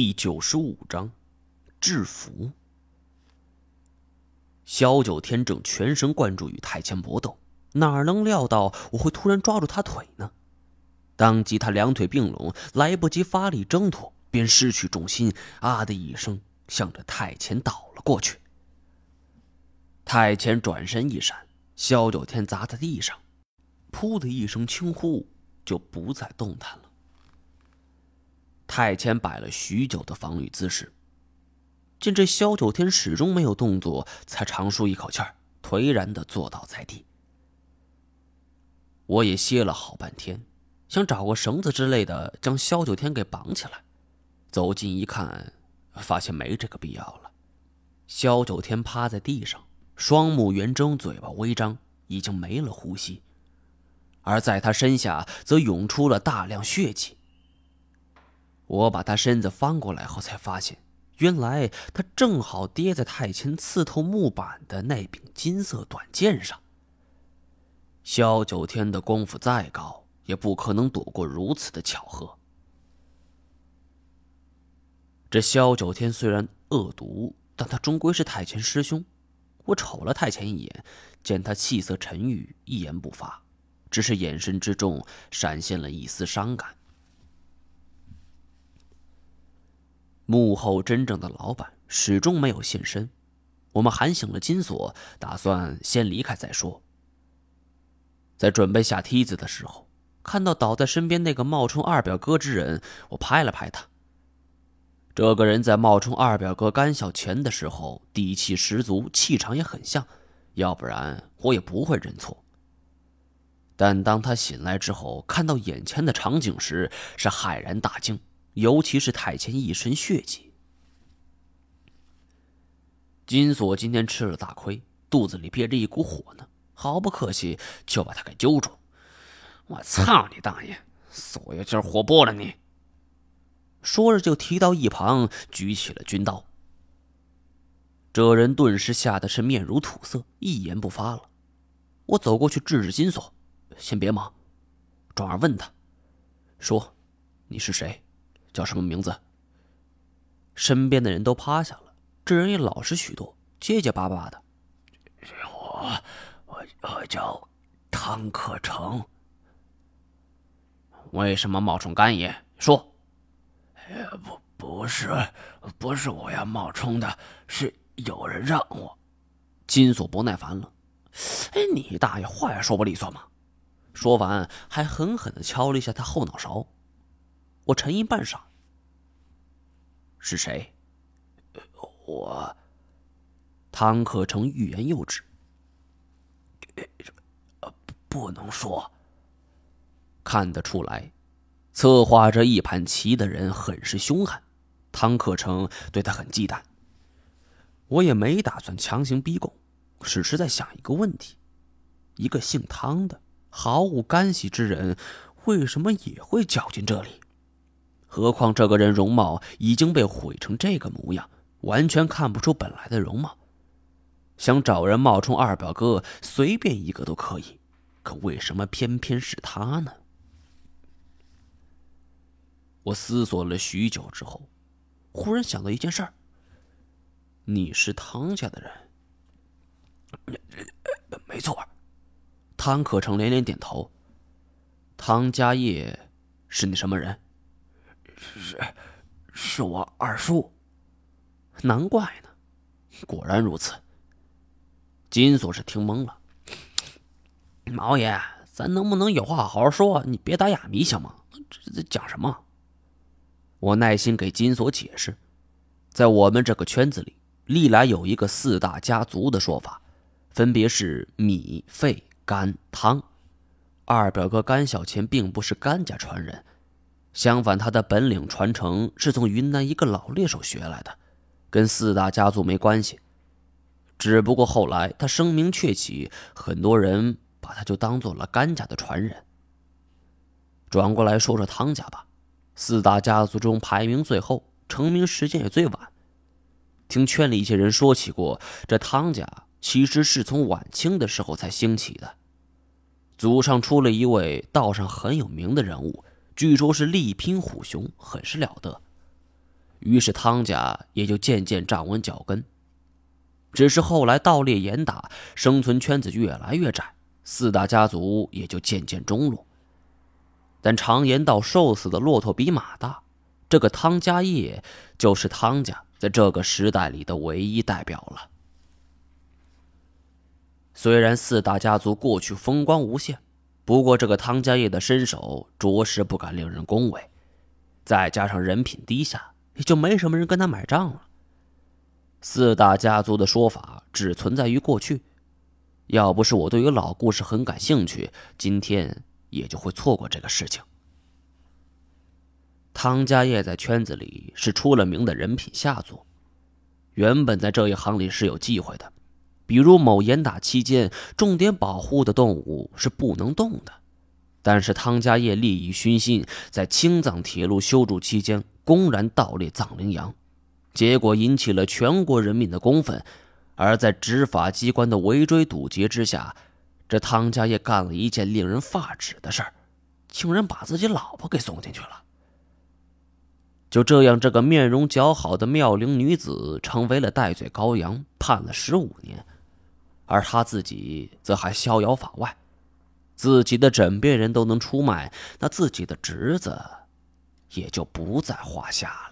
第九十五章，制服。萧九天正全神贯注与太谦搏斗，哪能料到我会突然抓住他腿呢？当即他两腿并拢，来不及发力挣脱，便失去重心，啊的一声，向着太谦倒了过去。太谦转身一闪，萧九天砸在地上，噗的一声轻呼，就不再动弹了。太谦摆了许久的防御姿势，见这萧九天始终没有动作，才长舒一口气儿，颓然的坐倒在地。我也歇了好半天，想找个绳子之类的将萧九天给绑起来。走近一看，发现没这个必要了。萧九天趴在地上，双目圆睁，嘴巴微张，已经没了呼吸，而在他身下则涌出了大量血迹。我把他身子翻过来后，才发现，原来他正好跌在太谦刺透木板的那柄金色短剑上。萧九天的功夫再高，也不可能躲过如此的巧合。这萧九天虽然恶毒，但他终归是太谦师兄。我瞅了太谦一眼，见他气色沉郁，一言不发，只是眼神之中闪现了一丝伤感。幕后真正的老板始终没有现身，我们喊醒了金锁，打算先离开再说。在准备下梯子的时候，看到倒在身边那个冒充二表哥之人，我拍了拍他。这个人在冒充二表哥甘小钱的时候，底气十足，气场也很像，要不然我也不会认错。但当他醒来之后，看到眼前的场景时，是骇然大惊。尤其是太谦一身血迹，金锁今天吃了大亏，肚子里憋着一股火呢，毫不客气就把他给揪住。我操你大爷！锁呀，今儿活剥了你！说着就提到一旁，举起了军刀。这人顿时吓得是面如土色，一言不发了。我走过去制止金锁，先别忙，转而问他，说：“你是谁？”叫什么名字？身边的人都趴下了，这人也老实许多，结结巴巴的。我我我叫汤克成。为什么冒充干爷？说。不不是不是我要冒充的，是有人让我。金锁不耐烦了。哎，你大爷话也说不利索嘛！说完，还狠狠的敲了一下他后脑勺。我沉吟半晌。是谁？我。汤克成欲言又止。不能说。看得出来，策划这一盘棋的人很是凶悍。汤克成对他很忌惮。我也没打算强行逼供，只是在想一个问题：一个姓汤的毫无干系之人，为什么也会搅进这里？何况这个人容貌已经被毁成这个模样，完全看不出本来的容貌。想找人冒充二表哥，随便一个都可以，可为什么偏偏是他呢？我思索了许久之后，忽然想到一件事儿：你是汤家的人？没错。汤可成连连点头。汤家业是你什么人？是，是我二叔。难怪呢，果然如此。金锁是听懵了。毛爷，咱能不能有话好好说？你别打哑谜行吗？这这讲什么？我耐心给金锁解释，在我们这个圈子里，历来有一个四大家族的说法，分别是米、肺、甘、汤。二表哥甘小钱并不是甘家传人。相反，他的本领传承是从云南一个老猎手学来的，跟四大家族没关系。只不过后来他声名鹊起，很多人把他就当做了甘家的传人。转过来说说汤家吧，四大家族中排名最后，成名时间也最晚。听圈里一些人说起过，这汤家其实是从晚清的时候才兴起的，祖上出了一位道上很有名的人物。据说，是力拼虎雄，很是了得。于是汤家也就渐渐站稳脚跟。只是后来盗猎严打，生存圈子越来越窄，四大家族也就渐渐中落。但常言道，瘦死的骆驼比马大，这个汤家业就是汤家在这个时代里的唯一代表了。虽然四大家族过去风光无限，不过这个汤家业的身手着实不敢令人恭维，再加上人品低下，也就没什么人跟他买账了。四大家族的说法只存在于过去，要不是我对于老故事很感兴趣，今天也就会错过这个事情。汤家业在圈子里是出了名的人品下作，原本在这一行里是有忌讳的，比如某严打期间重点保护的动物是不能动的，但是汤家业利益熏心，在青藏铁路修筑期间公然盗猎藏羚羊。结果引起了全国人民的公愤，而在执法机关的围追堵截之下，这汤家业干了一件令人发指的事儿，竟然把自己老婆给送进去了。就这样，这个面容姣好的妙龄女子成为了戴罪羔羊，判了十五年，而他自己则还逍遥法外。自己的枕边人都能出卖，那自己的侄子也就不在话下了。